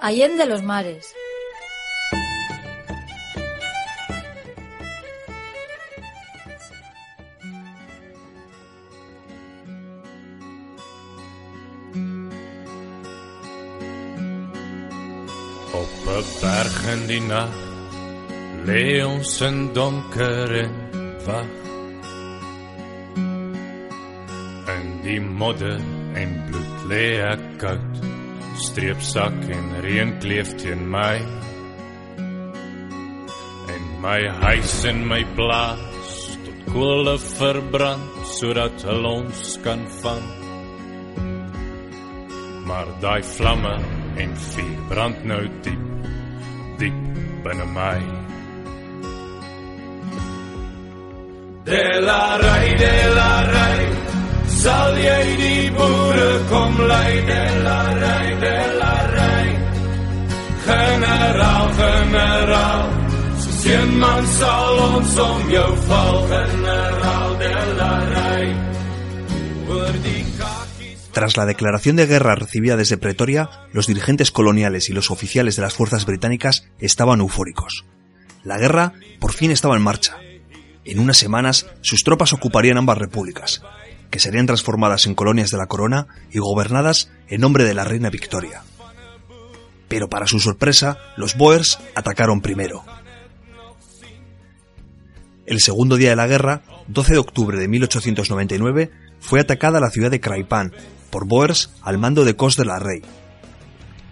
Allende los mares. Op 'n berg in die nag lê ons in donker en die modder en bloed lê ek koud. Streepsak en reën kleef teen my. En my huis en my plaas tot kolle verbrand sodat hulle ons kan vang. Maar daai vlamme en vuur brand nou diep, diep binne my. Della rai, della rai, Oor die kakies Tras la declaración de guerra recibida desde Pretoria, los dirigentes coloniales y los oficiales de las fuerzas británicas estaban eufóricos. La guerra por fin estaba en marcha. En unas semanas, sus tropas ocuparían ambas repúblicas, que serían transformadas en colonias de la corona y gobernadas en nombre de la reina Victoria. Pero para su sorpresa, los Boers atacaron primero. El segundo día de la guerra, 12 de octubre de 1899, fue atacada la ciudad de Craipan por Boers al mando de Cos de la Rey.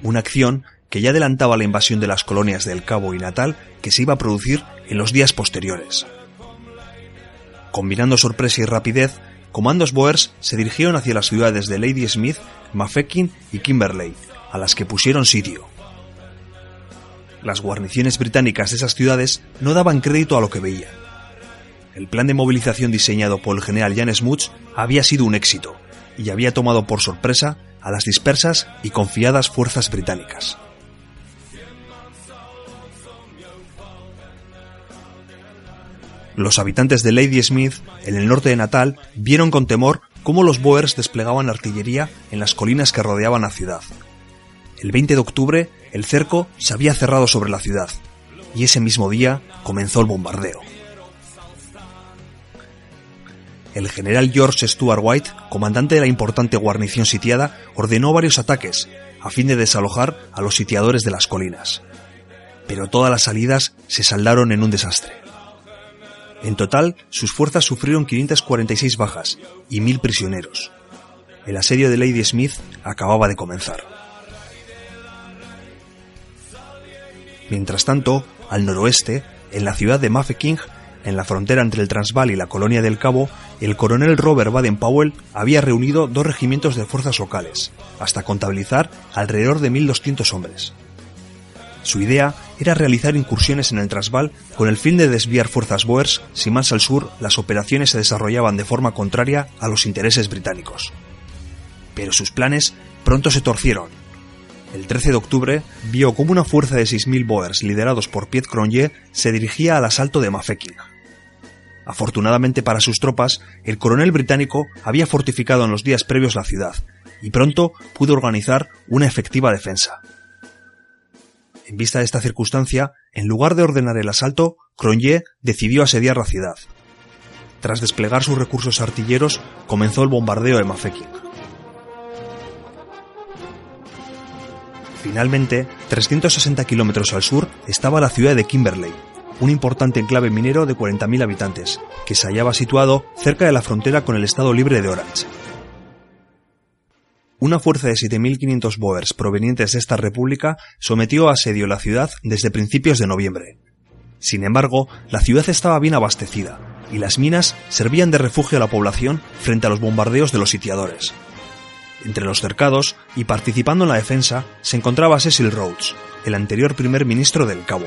Una acción que ya adelantaba la invasión de las colonias del Cabo y Natal que se iba a producir en los días posteriores. Combinando sorpresa y rapidez, comandos Boers se dirigieron hacia las ciudades de Lady Smith, Mafeking y Kimberley, a las que pusieron sitio. Las guarniciones británicas de esas ciudades no daban crédito a lo que veían. El plan de movilización diseñado por el general Jan Smuts había sido un éxito y había tomado por sorpresa a las dispersas y confiadas fuerzas británicas. Los habitantes de Lady Smith, en el norte de Natal, vieron con temor cómo los Boers desplegaban artillería en las colinas que rodeaban la ciudad. El 20 de octubre, el cerco se había cerrado sobre la ciudad, y ese mismo día comenzó el bombardeo. El general George Stuart White, comandante de la importante guarnición sitiada, ordenó varios ataques, a fin de desalojar a los sitiadores de las colinas. Pero todas las salidas se saldaron en un desastre. En total, sus fuerzas sufrieron 546 bajas y 1.000 prisioneros. El asedio de Lady Smith acababa de comenzar. Mientras tanto, al noroeste, en la ciudad de Mafeking, en la frontera entre el Transvaal y la colonia del Cabo, el coronel Robert Baden-Powell había reunido dos regimientos de fuerzas locales, hasta contabilizar alrededor de 1.200 hombres. Su idea era realizar incursiones en el Transvaal con el fin de desviar fuerzas Boers si más al sur las operaciones se desarrollaban de forma contraria a los intereses británicos. Pero sus planes pronto se torcieron. El 13 de octubre vio cómo una fuerza de 6.000 Boers liderados por Piet Cronje se dirigía al asalto de Mafeking. Afortunadamente para sus tropas, el coronel británico había fortificado en los días previos la ciudad y pronto pudo organizar una efectiva defensa. En vista de esta circunstancia, en lugar de ordenar el asalto, Cronje decidió asediar la ciudad. Tras desplegar sus recursos artilleros, comenzó el bombardeo de Mafeking. Finalmente, 360 kilómetros al sur estaba la ciudad de Kimberley, un importante enclave minero de 40.000 habitantes, que se hallaba situado cerca de la frontera con el Estado Libre de Orange. Una fuerza de 7.500 Boers provenientes de esta república sometió a asedio la ciudad desde principios de noviembre. Sin embargo, la ciudad estaba bien abastecida, y las minas servían de refugio a la población frente a los bombardeos de los sitiadores. Entre los cercados y participando en la defensa se encontraba Cecil Rhodes, el anterior primer ministro del Cabo.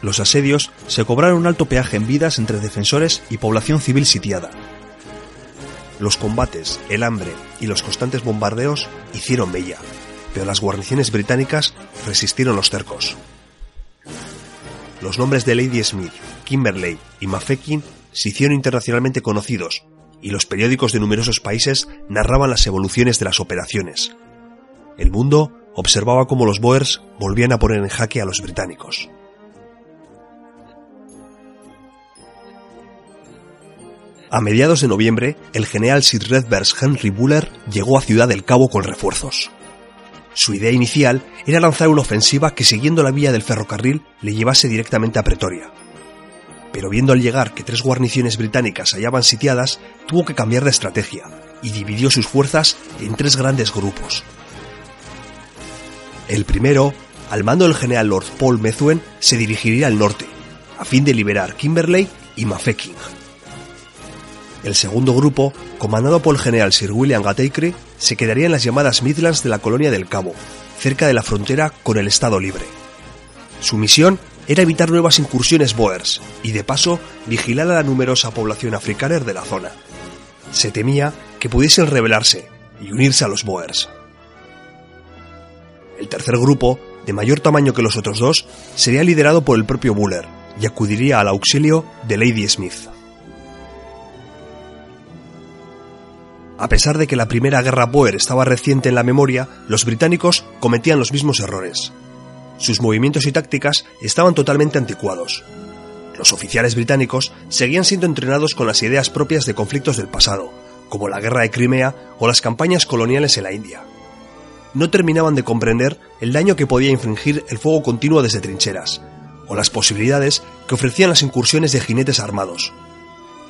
Los asedios se cobraron un alto peaje en vidas entre defensores y población civil sitiada. Los combates, el hambre y los constantes bombardeos hicieron bella, pero las guarniciones británicas resistieron los cercos. Los nombres de Lady Smith, Kimberley y Mafeking se hicieron internacionalmente conocidos y los periódicos de numerosos países narraban las evoluciones de las operaciones. el mundo observaba cómo los Boers volvían a poner en jaque a los británicos. A mediados de noviembre, el general Sir Redvers Henry Buller llegó a Ciudad del Cabo con refuerzos. Su idea inicial era lanzar una ofensiva que siguiendo la vía del ferrocarril le llevase directamente a Pretoria. Pero viendo al llegar que tres guarniciones británicas hallaban sitiadas, tuvo que cambiar de estrategia y dividió sus fuerzas en tres grandes grupos. El primero, al mando del general Lord Paul Methuen, se dirigiría al norte, a fin de liberar Kimberley y Mafeking. El segundo grupo, comandado por el general Sir William Gatacre, se quedaría en las llamadas Midlands de la colonia del Cabo, cerca de la frontera con el Estado Libre. Su misión era evitar nuevas incursiones Boers y de paso vigilar a la numerosa población africana de la zona. Se temía que pudiesen rebelarse y unirse a los Boers. El tercer grupo, de mayor tamaño que los otros dos, sería liderado por el propio Buller y acudiría al auxilio de Lady Smith. A pesar de que la primera guerra Boer estaba reciente en la memoria, los británicos cometían los mismos errores. Sus movimientos y tácticas estaban totalmente anticuados. Los oficiales británicos seguían siendo entrenados con las ideas propias de conflictos del pasado, como la guerra de Crimea o las campañas coloniales en la India. No terminaban de comprender el daño que podía infringir el fuego continuo desde trincheras, o las posibilidades que ofrecían las incursiones de jinetes armados.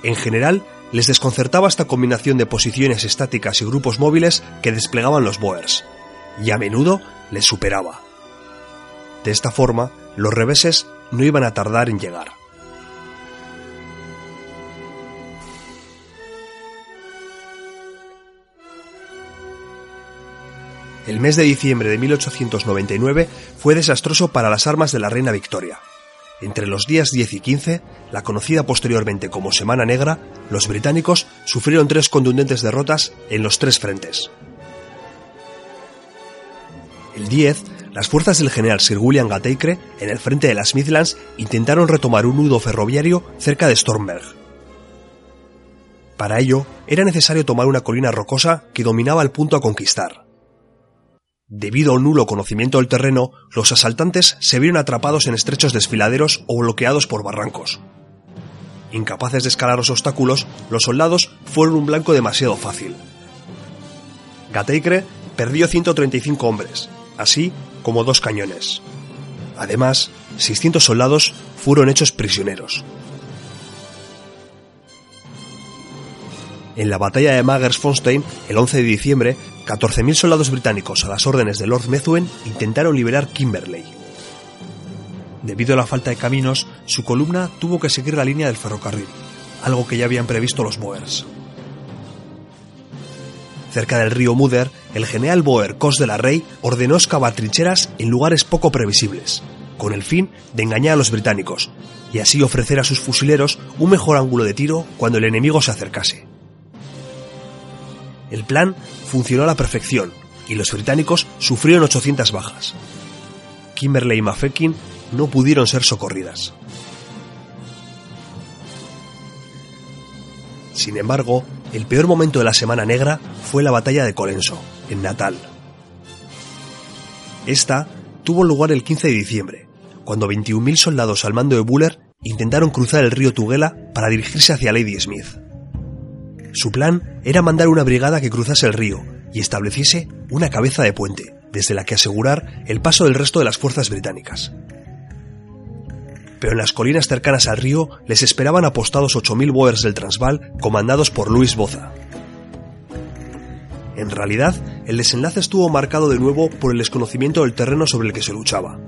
En general, les desconcertaba esta combinación de posiciones estáticas y grupos móviles que desplegaban los Boers, y a menudo les superaba. De esta forma, los reveses no iban a tardar en llegar. El mes de diciembre de 1899 fue desastroso para las armas de la reina Victoria. Entre los días 10 y 15, la conocida posteriormente como Semana Negra, los británicos sufrieron tres contundentes derrotas en los tres frentes. El 10, las fuerzas del general Sir William Gatacre, en el frente de las Midlands, intentaron retomar un nudo ferroviario cerca de Stormberg. Para ello, era necesario tomar una colina rocosa que dominaba el punto a conquistar. Debido a un nulo conocimiento del terreno, los asaltantes se vieron atrapados en estrechos desfiladeros o bloqueados por barrancos. Incapaces de escalar los obstáculos, los soldados fueron un blanco demasiado fácil. Gatacre perdió 135 hombres, así como dos cañones. Además, 600 soldados fueron hechos prisioneros. En la batalla de Magers-Fonstein, el 11 de diciembre, 14.000 soldados británicos a las órdenes de Lord Methuen intentaron liberar Kimberley. Debido a la falta de caminos, su columna tuvo que seguir la línea del ferrocarril, algo que ya habían previsto los Boers. Cerca del río Mudder, el general Boer Cos de la Rey ordenó excavar trincheras en lugares poco previsibles, con el fin de engañar a los británicos y así ofrecer a sus fusileros un mejor ángulo de tiro cuando el enemigo se acercase. El plan funcionó a la perfección y los británicos sufrieron 800 bajas. Kimberley y Mafeking no pudieron ser socorridas. Sin embargo, el peor momento de la Semana Negra fue la batalla de Colenso, en Natal. Esta tuvo lugar el 15 de diciembre, cuando 21.000 soldados al mando de Buller intentaron cruzar el río Tugela para dirigirse hacia Lady Smith. Su plan era mandar una brigada que cruzase el río y estableciese una cabeza de puente, desde la que asegurar el paso del resto de las fuerzas británicas. Pero en las colinas cercanas al río les esperaban apostados 8.000 Boers del Transvaal comandados por Luis Boza. En realidad, el desenlace estuvo marcado de nuevo por el desconocimiento del terreno sobre el que se luchaba.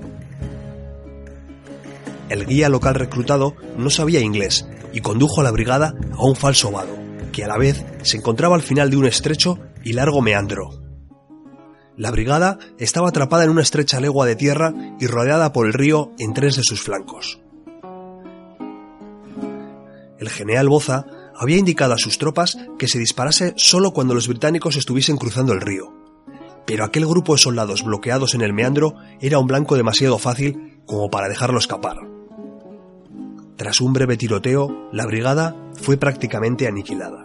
El guía local reclutado no sabía inglés y condujo a la brigada a un falso vado que a la vez se encontraba al final de un estrecho y largo meandro. La brigada estaba atrapada en una estrecha legua de tierra y rodeada por el río en tres de sus flancos. El general Boza había indicado a sus tropas que se disparase solo cuando los británicos estuviesen cruzando el río, pero aquel grupo de soldados bloqueados en el meandro era un blanco demasiado fácil como para dejarlo escapar. Tras un breve tiroteo, la brigada fue prácticamente aniquilada.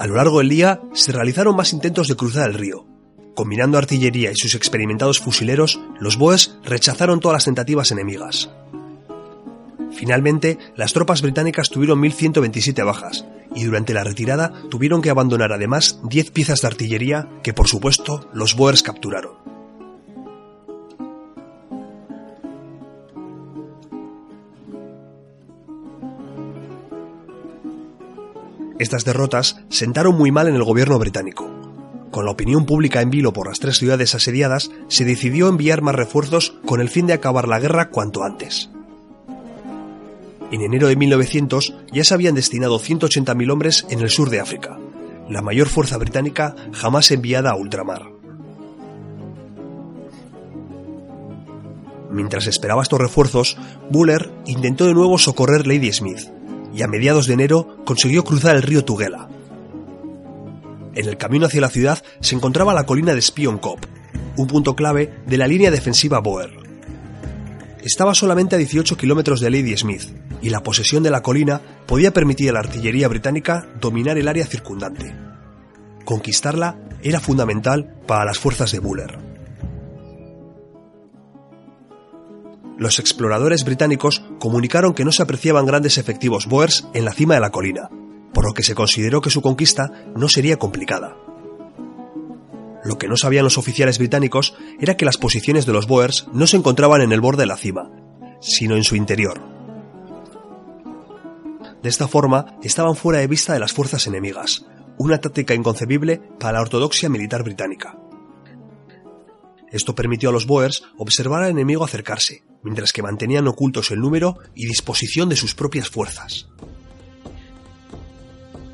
A lo largo del día se realizaron más intentos de cruzar el río. Combinando artillería y sus experimentados fusileros, los Boers rechazaron todas las tentativas enemigas. Finalmente, las tropas británicas tuvieron 1.127 bajas, y durante la retirada tuvieron que abandonar además 10 piezas de artillería que por supuesto los Boers capturaron. Estas derrotas sentaron muy mal en el gobierno británico. Con la opinión pública en vilo por las tres ciudades asediadas, se decidió enviar más refuerzos con el fin de acabar la guerra cuanto antes. En enero de 1900 ya se habían destinado 180.000 hombres en el sur de África, la mayor fuerza británica jamás enviada a ultramar. Mientras esperaba estos refuerzos, Buller intentó de nuevo socorrer Lady Smith, y a mediados de enero consiguió cruzar el río Tugela. En el camino hacia la ciudad se encontraba la colina de Spion Cop, un punto clave de la línea defensiva Boer. Estaba solamente a 18 kilómetros de Lady Smith, y la posesión de la colina podía permitir a la artillería británica dominar el área circundante. Conquistarla era fundamental para las fuerzas de Buller. Los exploradores británicos comunicaron que no se apreciaban grandes efectivos Boers en la cima de la colina, por lo que se consideró que su conquista no sería complicada. Lo que no sabían los oficiales británicos era que las posiciones de los Boers no se encontraban en el borde de la cima, sino en su interior. De esta forma, estaban fuera de vista de las fuerzas enemigas, una táctica inconcebible para la ortodoxia militar británica. Esto permitió a los Boers observar al enemigo acercarse, mientras que mantenían ocultos el número y disposición de sus propias fuerzas.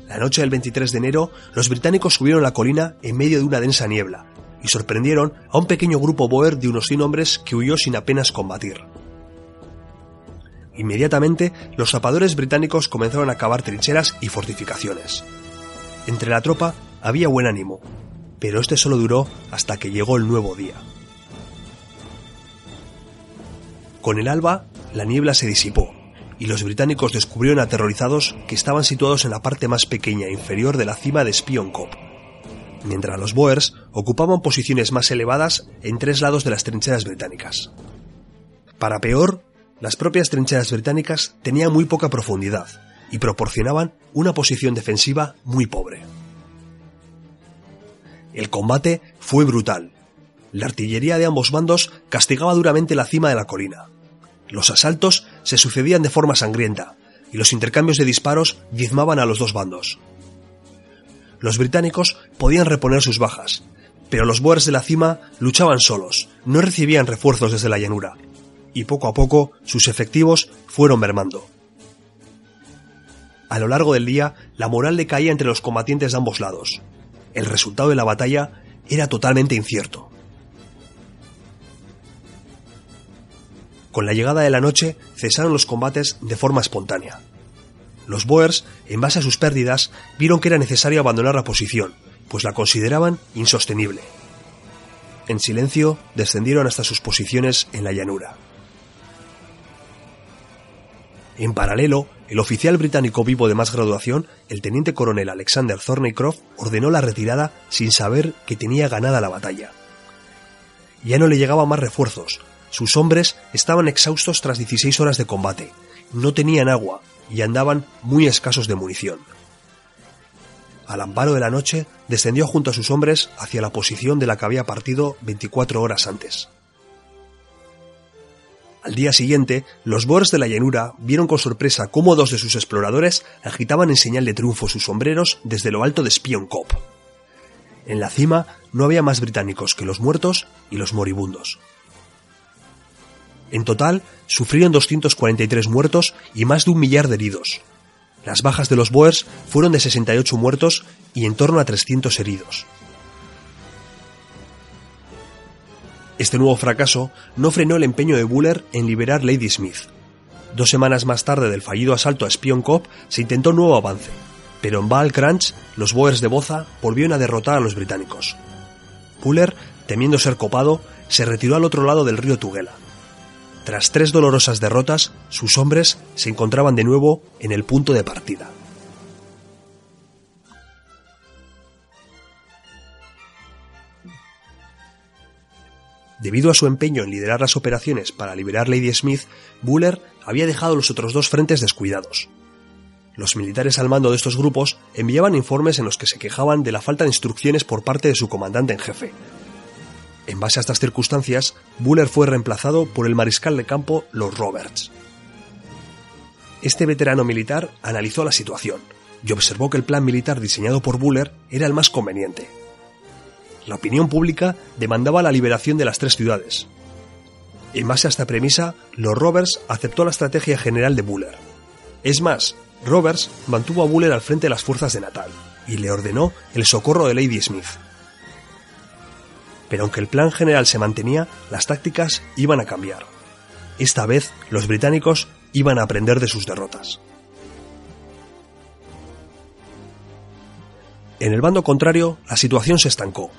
La noche del 23 de enero, los británicos subieron la colina en medio de una densa niebla y sorprendieron a un pequeño grupo boer de unos 100 hombres que huyó sin apenas combatir. Inmediatamente, los zapadores británicos comenzaron a cavar trincheras y fortificaciones. Entre la tropa había buen ánimo, pero este solo duró hasta que llegó el nuevo día. Con el alba, la niebla se disipó, y los británicos descubrieron aterrorizados que estaban situados en la parte más pequeña e inferior de la cima de Spion Cop, mientras los Boers ocupaban posiciones más elevadas en tres lados de las trincheras británicas. Para peor, las propias trincheras británicas tenían muy poca profundidad y proporcionaban una posición defensiva muy pobre. El combate fue brutal. La artillería de ambos bandos castigaba duramente la cima de la colina. Los asaltos se sucedían de forma sangrienta, y los intercambios de disparos diezmaban a los dos bandos. Los británicos podían reponer sus bajas, pero los boers de la cima luchaban solos, no recibían refuerzos desde la llanura, y poco a poco sus efectivos fueron mermando. A lo largo del día, la moral decaía entre los combatientes de ambos lados, el resultado de la batalla era totalmente incierto. Con la llegada de la noche cesaron los combates de forma espontánea. Los Boers, en base a sus pérdidas, vieron que era necesario abandonar la posición, pues la consideraban insostenible. En silencio descendieron hasta sus posiciones en la llanura. En paralelo, el oficial británico vivo de más graduación, el teniente coronel Alexander Thornycroft, ordenó la retirada sin saber que tenía ganada la batalla. Ya no le llegaban más refuerzos, sus hombres estaban exhaustos tras 16 horas de combate, no tenían agua y andaban muy escasos de munición. Al amparo de la noche, descendió junto a sus hombres hacia la posición de la que había partido 24 horas antes. Al día siguiente, los Boers de la llanura vieron con sorpresa cómo dos de sus exploradores agitaban en señal de triunfo sus sombreros desde lo alto de Spion Cop. En la cima no había más británicos que los muertos y los moribundos. En total, sufrieron 243 muertos y más de un millar de heridos. Las bajas de los Boers fueron de 68 muertos y en torno a 300 heridos. Este nuevo fracaso no frenó el empeño de Buller en liberar Lady Smith. Dos semanas más tarde del fallido asalto a Spion Cop se intentó un nuevo avance, pero en Baal Crunch los Boers de Boza volvieron a derrotar a los británicos. Buller, temiendo ser copado, se retiró al otro lado del río Tugela. Tras tres dolorosas derrotas, sus hombres se encontraban de nuevo en el punto de partida. Debido a su empeño en liderar las operaciones para liberar Lady Smith, Buller había dejado los otros dos frentes descuidados. Los militares al mando de estos grupos enviaban informes en los que se quejaban de la falta de instrucciones por parte de su comandante en jefe, en base a estas circunstancias, Buller fue reemplazado por el mariscal de campo Lord Roberts. Este veterano militar analizó la situación y observó que el plan militar diseñado por Buller era el más conveniente. La opinión pública demandaba la liberación de las tres ciudades. En base a esta premisa, Lord Roberts aceptó la estrategia general de Buller. Es más, Roberts mantuvo a Buller al frente de las fuerzas de Natal y le ordenó el socorro de Lady Smith. Pero aunque el plan general se mantenía, las tácticas iban a cambiar. Esta vez los británicos iban a aprender de sus derrotas. En el bando contrario, la situación se estancó.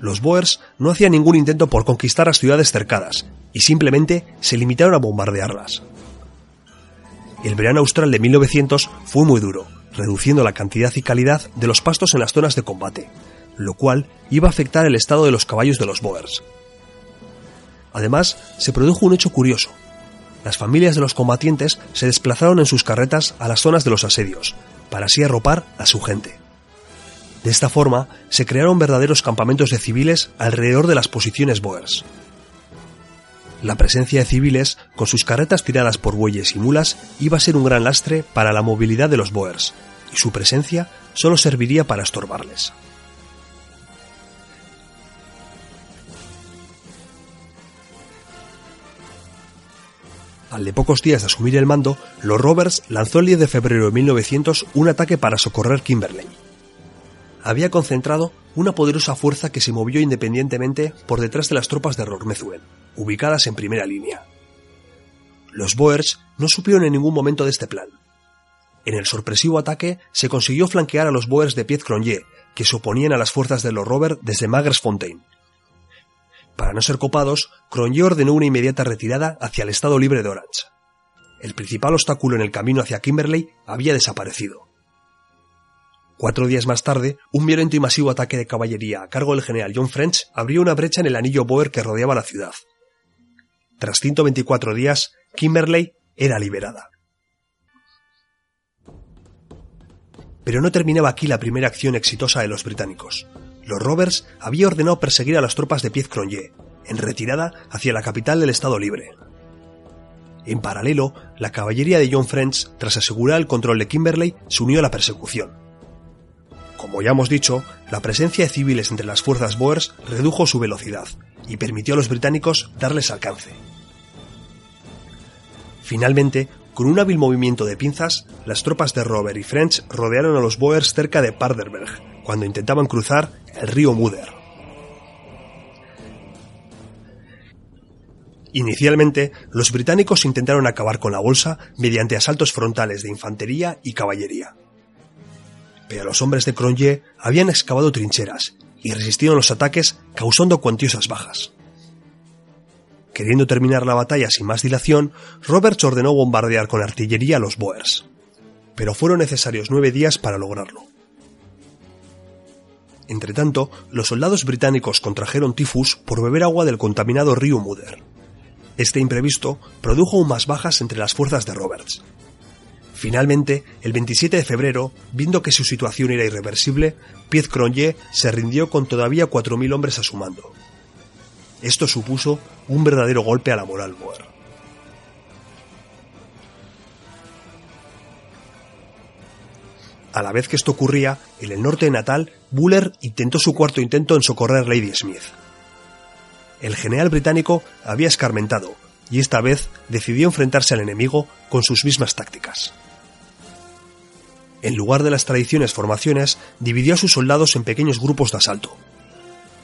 Los Boers no hacían ningún intento por conquistar las ciudades cercadas y simplemente se limitaron a bombardearlas. El verano austral de 1900 fue muy duro, reduciendo la cantidad y calidad de los pastos en las zonas de combate, lo cual iba a afectar el estado de los caballos de los Boers. Además, se produjo un hecho curioso. Las familias de los combatientes se desplazaron en sus carretas a las zonas de los asedios, para así arropar a su gente. De esta forma, se crearon verdaderos campamentos de civiles alrededor de las posiciones Boers. La presencia de civiles, con sus carretas tiradas por bueyes y mulas, iba a ser un gran lastre para la movilidad de los Boers, y su presencia solo serviría para estorbarles. Al de pocos días de asumir el mando, los Roberts lanzó el 10 de febrero de 1900 un ataque para socorrer Kimberley. Había concentrado una poderosa fuerza que se movió independientemente por detrás de las tropas de Rormezuen, ubicadas en primera línea. Los Boers no supieron en ningún momento de este plan. En el sorpresivo ataque se consiguió flanquear a los Boers de Piet Cronje, que se oponían a las fuerzas de los Robert desde Fontaine. Para no ser copados, Cronje ordenó una inmediata retirada hacia el Estado Libre de Orange. El principal obstáculo en el camino hacia Kimberley había desaparecido. Cuatro días más tarde, un violento y masivo ataque de caballería a cargo del general John French abrió una brecha en el anillo Boer que rodeaba la ciudad. Tras 124 días, Kimberley era liberada. Pero no terminaba aquí la primera acción exitosa de los británicos los Roberts había ordenado perseguir a las tropas de Piet Cronje, en retirada hacia la capital del Estado Libre. En paralelo, la caballería de John French, tras asegurar el control de Kimberley, se unió a la persecución. Como ya hemos dicho, la presencia de civiles entre las fuerzas Boers redujo su velocidad y permitió a los británicos darles alcance. Finalmente, con un hábil movimiento de pinzas, las tropas de Robert y French rodearon a los Boers cerca de Paarderberg, cuando intentaban cruzar el río Muder. Inicialmente, los británicos intentaron acabar con la bolsa mediante asaltos frontales de infantería y caballería. Pero los hombres de Cronje habían excavado trincheras y resistieron los ataques causando cuantiosas bajas. Queriendo terminar la batalla sin más dilación, Roberts ordenó bombardear con artillería a los Boers. Pero fueron necesarios nueve días para lograrlo. Entretanto, los soldados británicos contrajeron tifus por beber agua del contaminado río Mudder. Este imprevisto produjo aún más bajas entre las fuerzas de Roberts. Finalmente, el 27 de febrero, viendo que su situación era irreversible, Piet Cronje se rindió con todavía 4.000 hombres a su mando. Esto supuso un verdadero golpe a la moral boer. A la vez que esto ocurría, en el norte de Natal, Buller intentó su cuarto intento en socorrer Lady Smith. El general británico había escarmentado, y esta vez decidió enfrentarse al enemigo con sus mismas tácticas. En lugar de las tradiciones formaciones, dividió a sus soldados en pequeños grupos de asalto.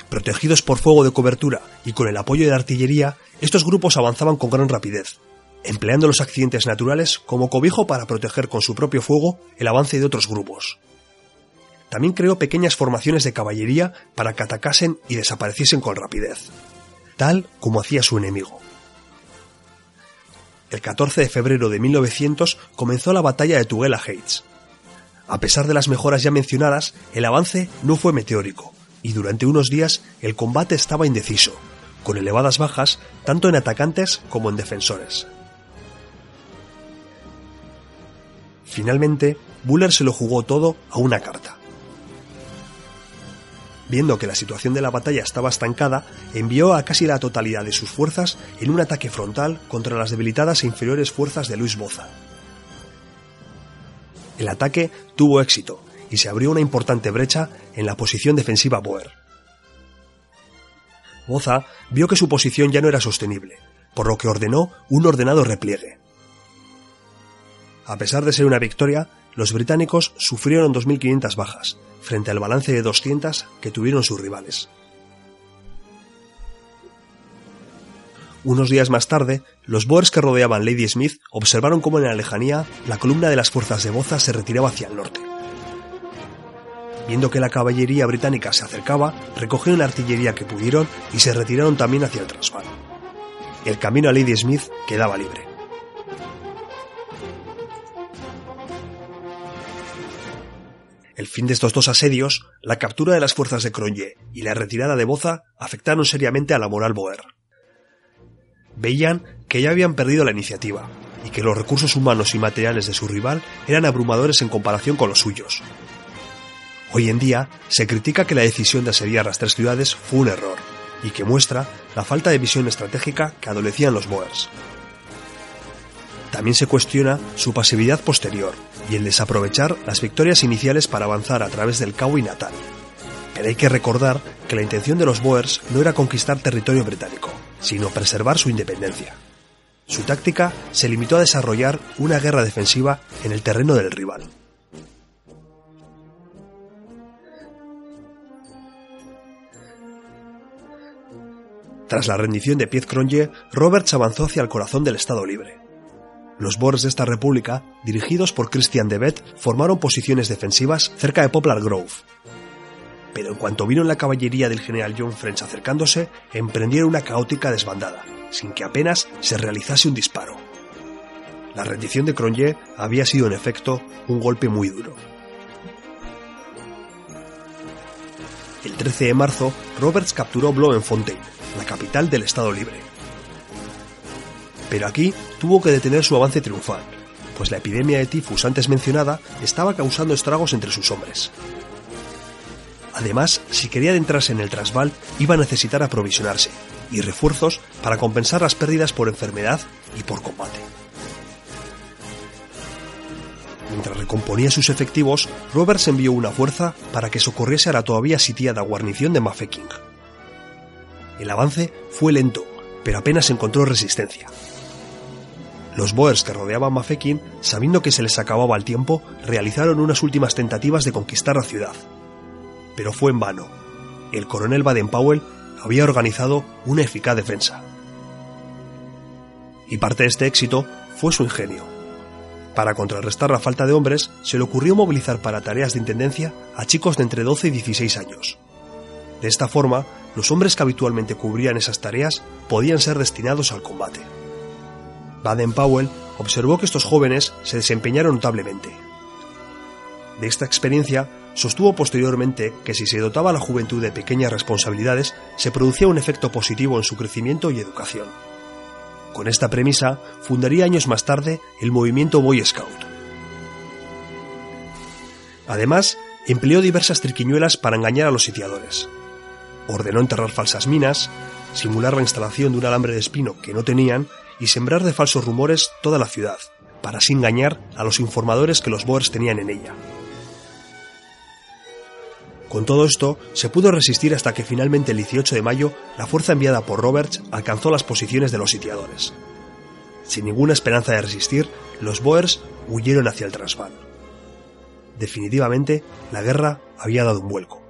Protegidos por fuego de cobertura y con el apoyo de la artillería, estos grupos avanzaban con gran rapidez, empleando los accidentes naturales como cobijo para proteger con su propio fuego el avance de otros grupos. También creó pequeñas formaciones de caballería para que atacasen y desapareciesen con rapidez, tal como hacía su enemigo. El 14 de febrero de 1900 comenzó la batalla de Tugela Heights. A pesar de las mejoras ya mencionadas, el avance no fue meteórico, y durante unos días el combate estaba indeciso, con elevadas bajas tanto en atacantes como en defensores. Finalmente, Buller se lo jugó todo a una carta. Viendo que la situación de la batalla estaba estancada, envió a casi la totalidad de sus fuerzas en un ataque frontal contra las debilitadas e inferiores fuerzas de Luis Boza. El ataque tuvo éxito y se abrió una importante brecha en la posición defensiva Boer. Boza vio que su posición ya no era sostenible, por lo que ordenó un ordenado repliegue. A pesar de ser una victoria, los británicos sufrieron 2.500 bajas, frente al balance de 200 que tuvieron sus rivales. Unos días más tarde, los Boers que rodeaban Lady Smith observaron cómo en la lejanía la columna de las fuerzas de Boza se retiraba hacia el norte. Viendo que la caballería británica se acercaba, recogieron la artillería que pudieron y se retiraron también hacia el Transvaal. El camino a Lady Smith quedaba libre. El fin de estos dos asedios, la captura de las fuerzas de Cronje y la retirada de Boza afectaron seriamente a la moral boer. Veían que ya habían perdido la iniciativa y que los recursos humanos y materiales de su rival eran abrumadores en comparación con los suyos. Hoy en día se critica que la decisión de asediar las tres ciudades fue un error y que muestra la falta de visión estratégica que adolecían los Boers. También se cuestiona su pasividad posterior y el desaprovechar las victorias iniciales para avanzar a través del Cabo y Natal. Pero hay que recordar que la intención de los Boers no era conquistar territorio británico, sino preservar su independencia. Su táctica se limitó a desarrollar una guerra defensiva en el terreno del rival. Tras la rendición de Piet Cronje, Roberts avanzó hacia el corazón del Estado Libre. Los Boers de esta república, dirigidos por Christian de Wet, formaron posiciones defensivas cerca de Poplar Grove. Pero en cuanto vieron la caballería del general John French acercándose, emprendieron una caótica desbandada, sin que apenas se realizase un disparo. La rendición de Cronje había sido en efecto un golpe muy duro. El 13 de marzo, Roberts capturó Bloemfontein, la capital del Estado Libre pero aquí tuvo que detener su avance triunfal, pues la epidemia de tifus antes mencionada estaba causando estragos entre sus hombres. Además, si quería adentrarse en el Transvaal, iba a necesitar aprovisionarse y refuerzos para compensar las pérdidas por enfermedad y por combate. Mientras recomponía sus efectivos, Roberts envió una fuerza para que socorriese a la todavía sitiada guarnición de Mafeking. El avance fue lento, pero apenas encontró resistencia. Los Boers que rodeaban Mafeking, sabiendo que se les acababa el tiempo, realizaron unas últimas tentativas de conquistar la ciudad. Pero fue en vano. El coronel Baden-Powell había organizado una eficaz defensa. Y parte de este éxito fue su ingenio. Para contrarrestar la falta de hombres, se le ocurrió movilizar para tareas de intendencia a chicos de entre 12 y 16 años. De esta forma, los hombres que habitualmente cubrían esas tareas podían ser destinados al combate. Baden-Powell observó que estos jóvenes se desempeñaron notablemente. De esta experiencia, sostuvo posteriormente que si se dotaba a la juventud de pequeñas responsabilidades, se producía un efecto positivo en su crecimiento y educación. Con esta premisa, fundaría años más tarde el movimiento Boy Scout. Además, empleó diversas triquiñuelas para engañar a los sitiadores. Ordenó enterrar falsas minas, simular la instalación de un alambre de espino que no tenían y sembrar de falsos rumores toda la ciudad, para así engañar a los informadores que los Boers tenían en ella. Con todo esto, se pudo resistir hasta que finalmente el 18 de mayo la fuerza enviada por Roberts alcanzó las posiciones de los sitiadores. Sin ninguna esperanza de resistir, los Boers huyeron hacia el Transvaal. Definitivamente, la guerra había dado un vuelco.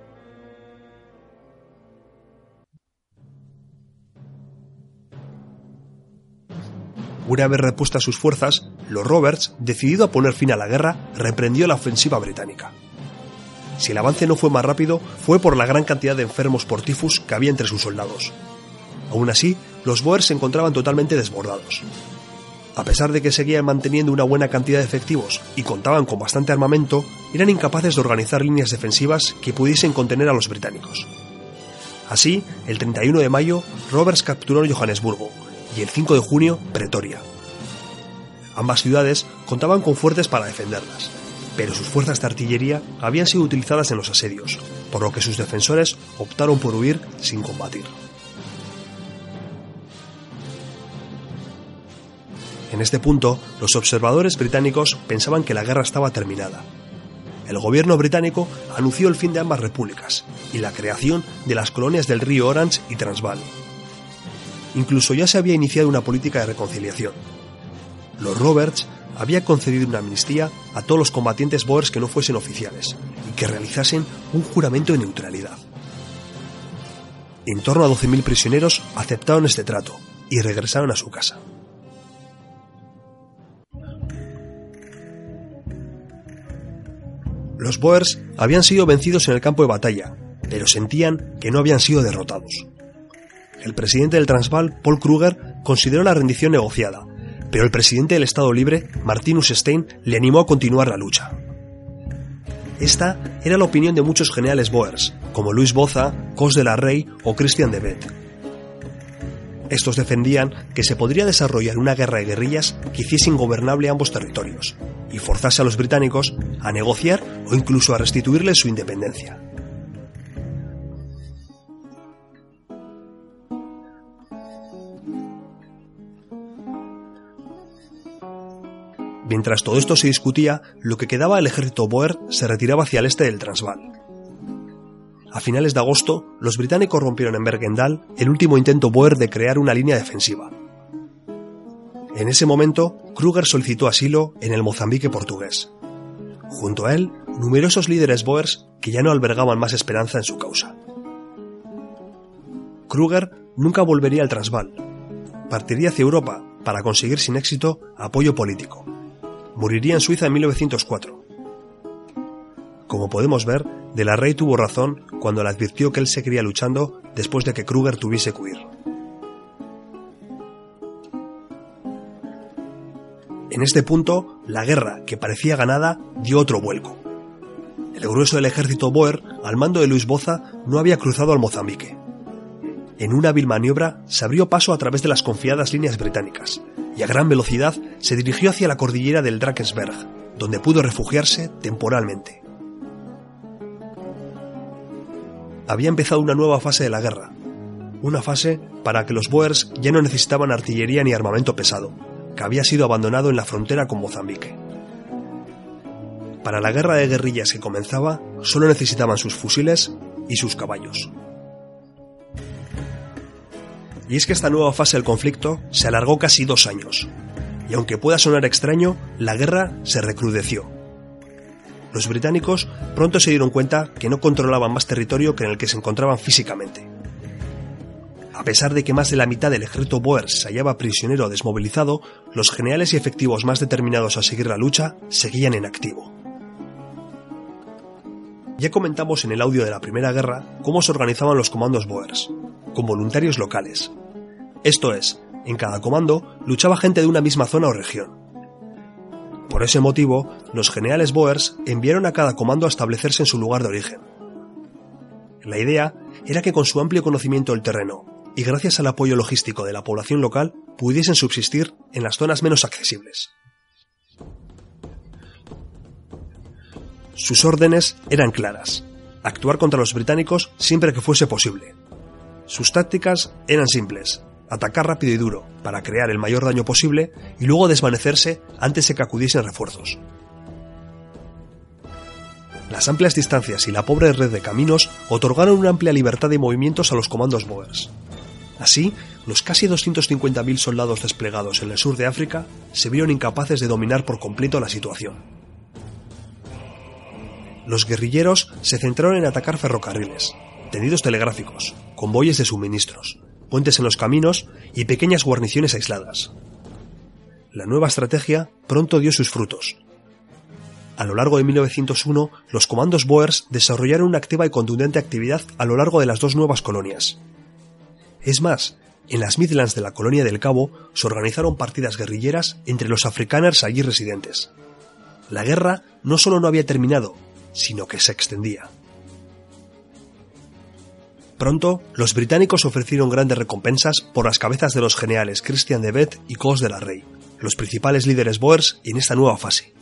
Una vez repuestas sus fuerzas, los Roberts, decidido a poner fin a la guerra, reprendió la ofensiva británica. Si el avance no fue más rápido, fue por la gran cantidad de enfermos por tifus que había entre sus soldados. Aún así, los Boers se encontraban totalmente desbordados. A pesar de que seguían manteniendo una buena cantidad de efectivos y contaban con bastante armamento, eran incapaces de organizar líneas defensivas que pudiesen contener a los británicos. Así, el 31 de mayo, Roberts capturó Johannesburgo y el 5 de junio, Pretoria. Ambas ciudades contaban con fuertes para defenderlas, pero sus fuerzas de artillería habían sido utilizadas en los asedios, por lo que sus defensores optaron por huir sin combatir. En este punto, los observadores británicos pensaban que la guerra estaba terminada. El gobierno británico anunció el fin de ambas repúblicas y la creación de las colonias del río Orange y Transvaal. Incluso ya se había iniciado una política de reconciliación. Los Roberts había concedido una amnistía a todos los combatientes boers que no fuesen oficiales y que realizasen un juramento de neutralidad. En torno a 12.000 prisioneros aceptaron este trato y regresaron a su casa. Los Boers habían sido vencidos en el campo de batalla, pero sentían que no habían sido derrotados. El presidente del Transvaal, Paul Kruger, consideró la rendición negociada, pero el presidente del Estado Libre, Martinus Stein, le animó a continuar la lucha. Esta era la opinión de muchos generales Boers, como Luis Boza, Cos de la Rey o Christian de Wet. Estos defendían que se podría desarrollar una guerra de guerrillas que hiciese ingobernable ambos territorios y forzase a los británicos a negociar o incluso a restituirles su independencia. Mientras todo esto se discutía, lo que quedaba del ejército Boer se retiraba hacia el este del Transvaal. A finales de agosto, los británicos rompieron en Bergendal el último intento Boer de crear una línea defensiva. En ese momento, Kruger solicitó asilo en el Mozambique portugués. Junto a él, numerosos líderes Boers que ya no albergaban más esperanza en su causa. Kruger nunca volvería al Transvaal. Partiría hacia Europa para conseguir sin éxito apoyo político moriría en Suiza en 1904. Como podemos ver, De la Rey tuvo razón cuando le advirtió que él seguiría luchando después de que Kruger tuviese que huir. En este punto, la guerra, que parecía ganada, dio otro vuelco. El grueso del ejército Boer, al mando de Luis Boza, no había cruzado al Mozambique. En una hábil maniobra, se abrió paso a través de las confiadas líneas británicas, y a gran velocidad se dirigió hacia la cordillera del Drakensberg, donde pudo refugiarse temporalmente. Había empezado una nueva fase de la guerra, una fase para que los Boers ya no necesitaban artillería ni armamento pesado, que había sido abandonado en la frontera con Mozambique. Para la guerra de guerrillas que comenzaba, solo necesitaban sus fusiles y sus caballos. Y es que esta nueva fase del conflicto se alargó casi dos años, y aunque pueda sonar extraño, la guerra se recrudeció. Los británicos pronto se dieron cuenta que no controlaban más territorio que en el que se encontraban físicamente. A pesar de que más de la mitad del ejército Boer se hallaba prisionero o desmovilizado, los generales y efectivos más determinados a seguir la lucha seguían en activo. Ya comentamos en el audio de la Primera Guerra cómo se organizaban los comandos Boers, con voluntarios locales. Esto es, en cada comando luchaba gente de una misma zona o región. Por ese motivo, los generales Boers enviaron a cada comando a establecerse en su lugar de origen. La idea era que con su amplio conocimiento del terreno y gracias al apoyo logístico de la población local pudiesen subsistir en las zonas menos accesibles. Sus órdenes eran claras, actuar contra los británicos siempre que fuese posible. Sus tácticas eran simples, atacar rápido y duro para crear el mayor daño posible y luego desvanecerse antes de que acudiesen refuerzos. Las amplias distancias y la pobre red de caminos otorgaron una amplia libertad de movimientos a los comandos Boers. Así, los casi 250.000 soldados desplegados en el sur de África se vieron incapaces de dominar por completo la situación los guerrilleros se centraron en atacar ferrocarriles, tendidos telegráficos, convoyes de suministros, puentes en los caminos y pequeñas guarniciones aisladas. La nueva estrategia pronto dio sus frutos. A lo largo de 1901, los comandos Boers desarrollaron una activa y contundente actividad a lo largo de las dos nuevas colonias. Es más, en las Midlands de la colonia del Cabo se organizaron partidas guerrilleras entre los afrikaners allí residentes. La guerra no solo no había terminado, sino que se extendía. Pronto, los británicos ofrecieron grandes recompensas por las cabezas de los generales Christian de Beth y Cos de la Rey, los principales líderes boers en esta nueva fase.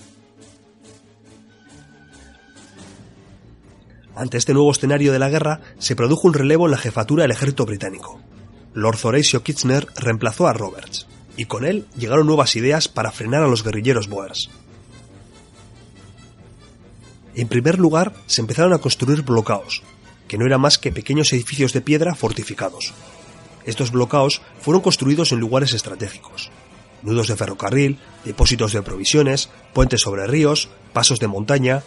Ante este nuevo escenario de la guerra, se produjo un relevo en la jefatura del ejército británico. Lord Horatio Kitchener reemplazó a Roberts, y con él llegaron nuevas ideas para frenar a los guerrilleros boers. En primer lugar, se empezaron a construir bloqueos, que no eran más que pequeños edificios de piedra fortificados. Estos bloqueos fueron construidos en lugares estratégicos. Nudos de ferrocarril, depósitos de provisiones, puentes sobre ríos, pasos de montaña.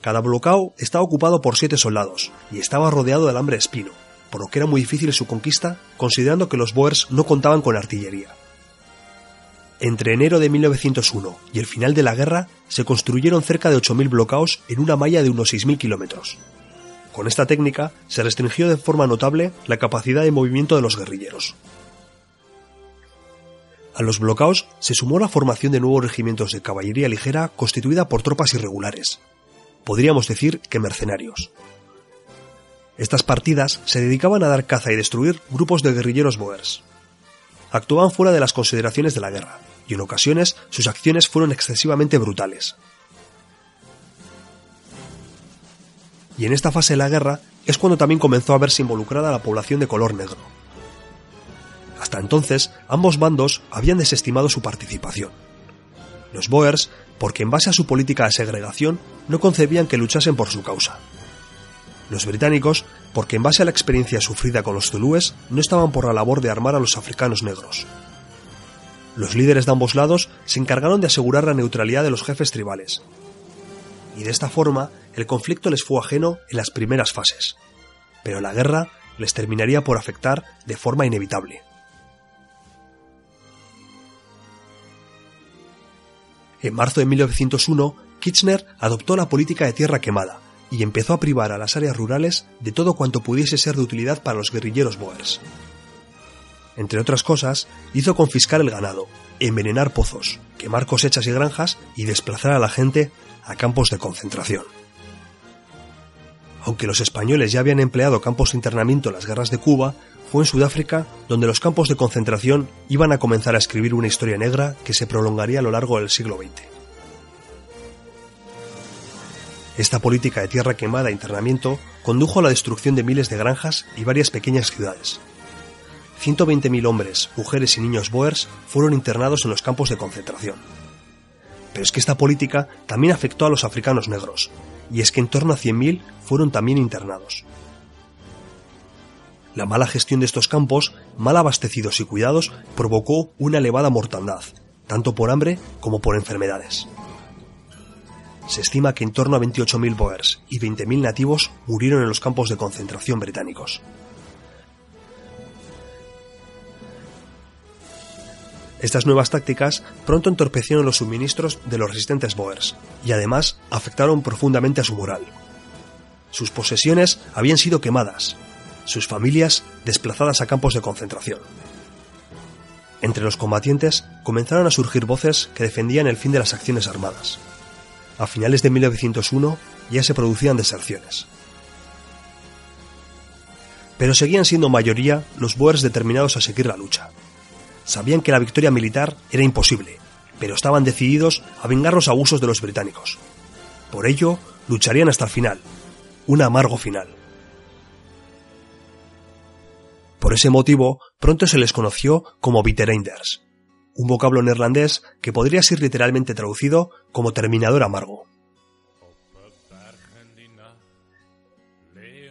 Cada bloqueo estaba ocupado por siete soldados y estaba rodeado de alambre espino, por lo que era muy difícil su conquista, considerando que los Boers no contaban con artillería. Entre enero de 1901 y el final de la guerra, se construyeron cerca de 8.000 bloqueos en una malla de unos 6.000 kilómetros. Con esta técnica se restringió de forma notable la capacidad de movimiento de los guerrilleros. A los bloqueos se sumó la formación de nuevos regimientos de caballería ligera constituida por tropas irregulares. Podríamos decir que mercenarios. Estas partidas se dedicaban a dar caza y destruir grupos de guerrilleros boers. Actuaban fuera de las consideraciones de la guerra, y en ocasiones sus acciones fueron excesivamente brutales. Y en esta fase de la guerra es cuando también comenzó a verse involucrada la población de color negro. Hasta entonces, ambos bandos habían desestimado su participación. Los Boers, porque en base a su política de segregación, no concebían que luchasen por su causa. Los británicos, porque en base a la experiencia sufrida con los zulúes, no estaban por la labor de armar a los africanos negros. Los líderes de ambos lados se encargaron de asegurar la neutralidad de los jefes tribales. Y de esta forma, el conflicto les fue ajeno en las primeras fases. Pero la guerra les terminaría por afectar de forma inevitable. En marzo de 1901, Kitchener adoptó la política de tierra quemada y empezó a privar a las áreas rurales de todo cuanto pudiese ser de utilidad para los guerrilleros boers. Entre otras cosas, hizo confiscar el ganado, envenenar pozos, quemar cosechas y granjas y desplazar a la gente a campos de concentración. Aunque los españoles ya habían empleado campos de internamiento en las guerras de Cuba, fue en Sudáfrica donde los campos de concentración iban a comenzar a escribir una historia negra que se prolongaría a lo largo del siglo XX. Esta política de tierra quemada e internamiento condujo a la destrucción de miles de granjas y varias pequeñas ciudades. 120.000 hombres, mujeres y niños boers fueron internados en los campos de concentración. Pero es que esta política también afectó a los africanos negros, y es que en torno a 100.000 fueron también internados. La mala gestión de estos campos, mal abastecidos y cuidados, provocó una elevada mortandad, tanto por hambre como por enfermedades. Se estima que en torno a 28.000 boers y 20.000 nativos murieron en los campos de concentración británicos. Estas nuevas tácticas pronto entorpecieron los suministros de los resistentes Boers y además afectaron profundamente a su moral. Sus posesiones habían sido quemadas, sus familias desplazadas a campos de concentración. Entre los combatientes comenzaron a surgir voces que defendían el fin de las acciones armadas. A finales de 1901 ya se producían deserciones. Pero seguían siendo mayoría los Boers determinados a seguir la lucha. Sabían que la victoria militar era imposible, pero estaban decididos a vengar los abusos de los británicos. Por ello, lucharían hasta el final, un amargo final. Por ese motivo, pronto se les conoció como Bitterenders, un vocablo neerlandés que podría ser literalmente traducido como terminador amargo.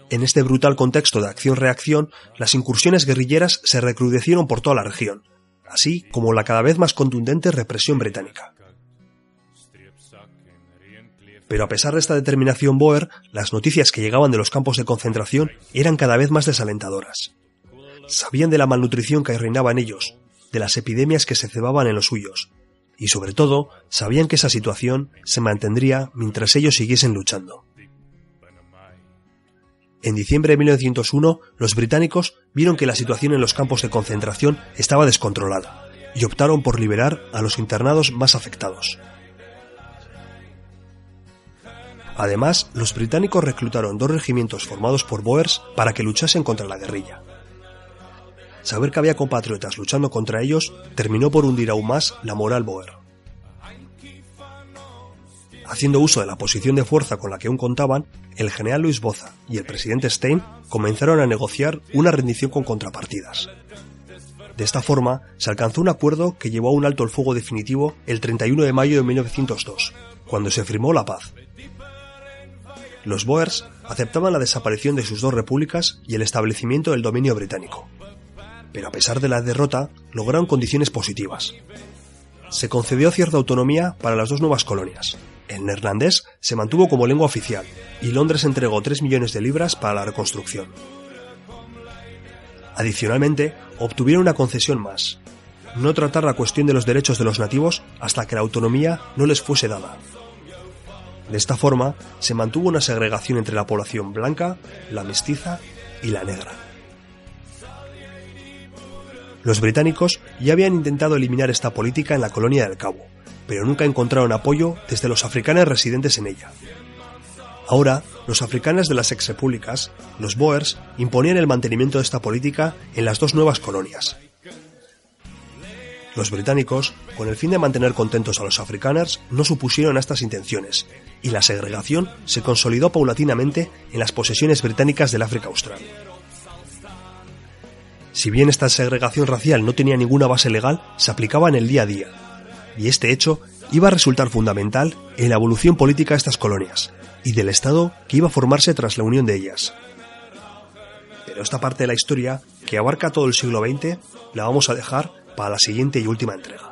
En este brutal contexto de acción-reacción, las incursiones guerrilleras se recrudecieron por toda la región, así como la cada vez más contundente represión británica. Pero a pesar de esta determinación Boer, las noticias que llegaban de los campos de concentración eran cada vez más desalentadoras. Sabían de la malnutrición que reinaba en ellos, de las epidemias que se cebaban en los suyos, y sobre todo sabían que esa situación se mantendría mientras ellos siguiesen luchando. En diciembre de 1901, los británicos vieron que la situación en los campos de concentración estaba descontrolada y optaron por liberar a los internados más afectados. Además, los británicos reclutaron dos regimientos formados por Boers para que luchasen contra la guerrilla. Saber que había compatriotas luchando contra ellos terminó por hundir aún más la moral Boer. Haciendo uso de la posición de fuerza con la que aún contaban, el general Luis Boza y el presidente Stein comenzaron a negociar una rendición con contrapartidas. De esta forma, se alcanzó un acuerdo que llevó a un alto el fuego definitivo el 31 de mayo de 1902, cuando se firmó la paz. Los Boers aceptaban la desaparición de sus dos repúblicas y el establecimiento del dominio británico. Pero a pesar de la derrota, lograron condiciones positivas. Se concedió cierta autonomía para las dos nuevas colonias. El neerlandés se mantuvo como lengua oficial y Londres entregó 3 millones de libras para la reconstrucción. Adicionalmente, obtuvieron una concesión más, no tratar la cuestión de los derechos de los nativos hasta que la autonomía no les fuese dada. De esta forma, se mantuvo una segregación entre la población blanca, la mestiza y la negra. Los británicos ya habían intentado eliminar esta política en la colonia del Cabo, pero nunca encontraron apoyo desde los africanos residentes en ella. Ahora, los africanos de las ex-repúblicas, los Boers, imponían el mantenimiento de esta política en las dos nuevas colonias. Los británicos, con el fin de mantener contentos a los afrikaners, no supusieron a estas intenciones, y la segregación se consolidó paulatinamente en las posesiones británicas del África Austral. Si bien esta segregación racial no tenía ninguna base legal, se aplicaba en el día a día, y este hecho iba a resultar fundamental en la evolución política de estas colonias y del Estado que iba a formarse tras la unión de ellas. Pero esta parte de la historia, que abarca todo el siglo XX, la vamos a dejar para la siguiente y última entrega.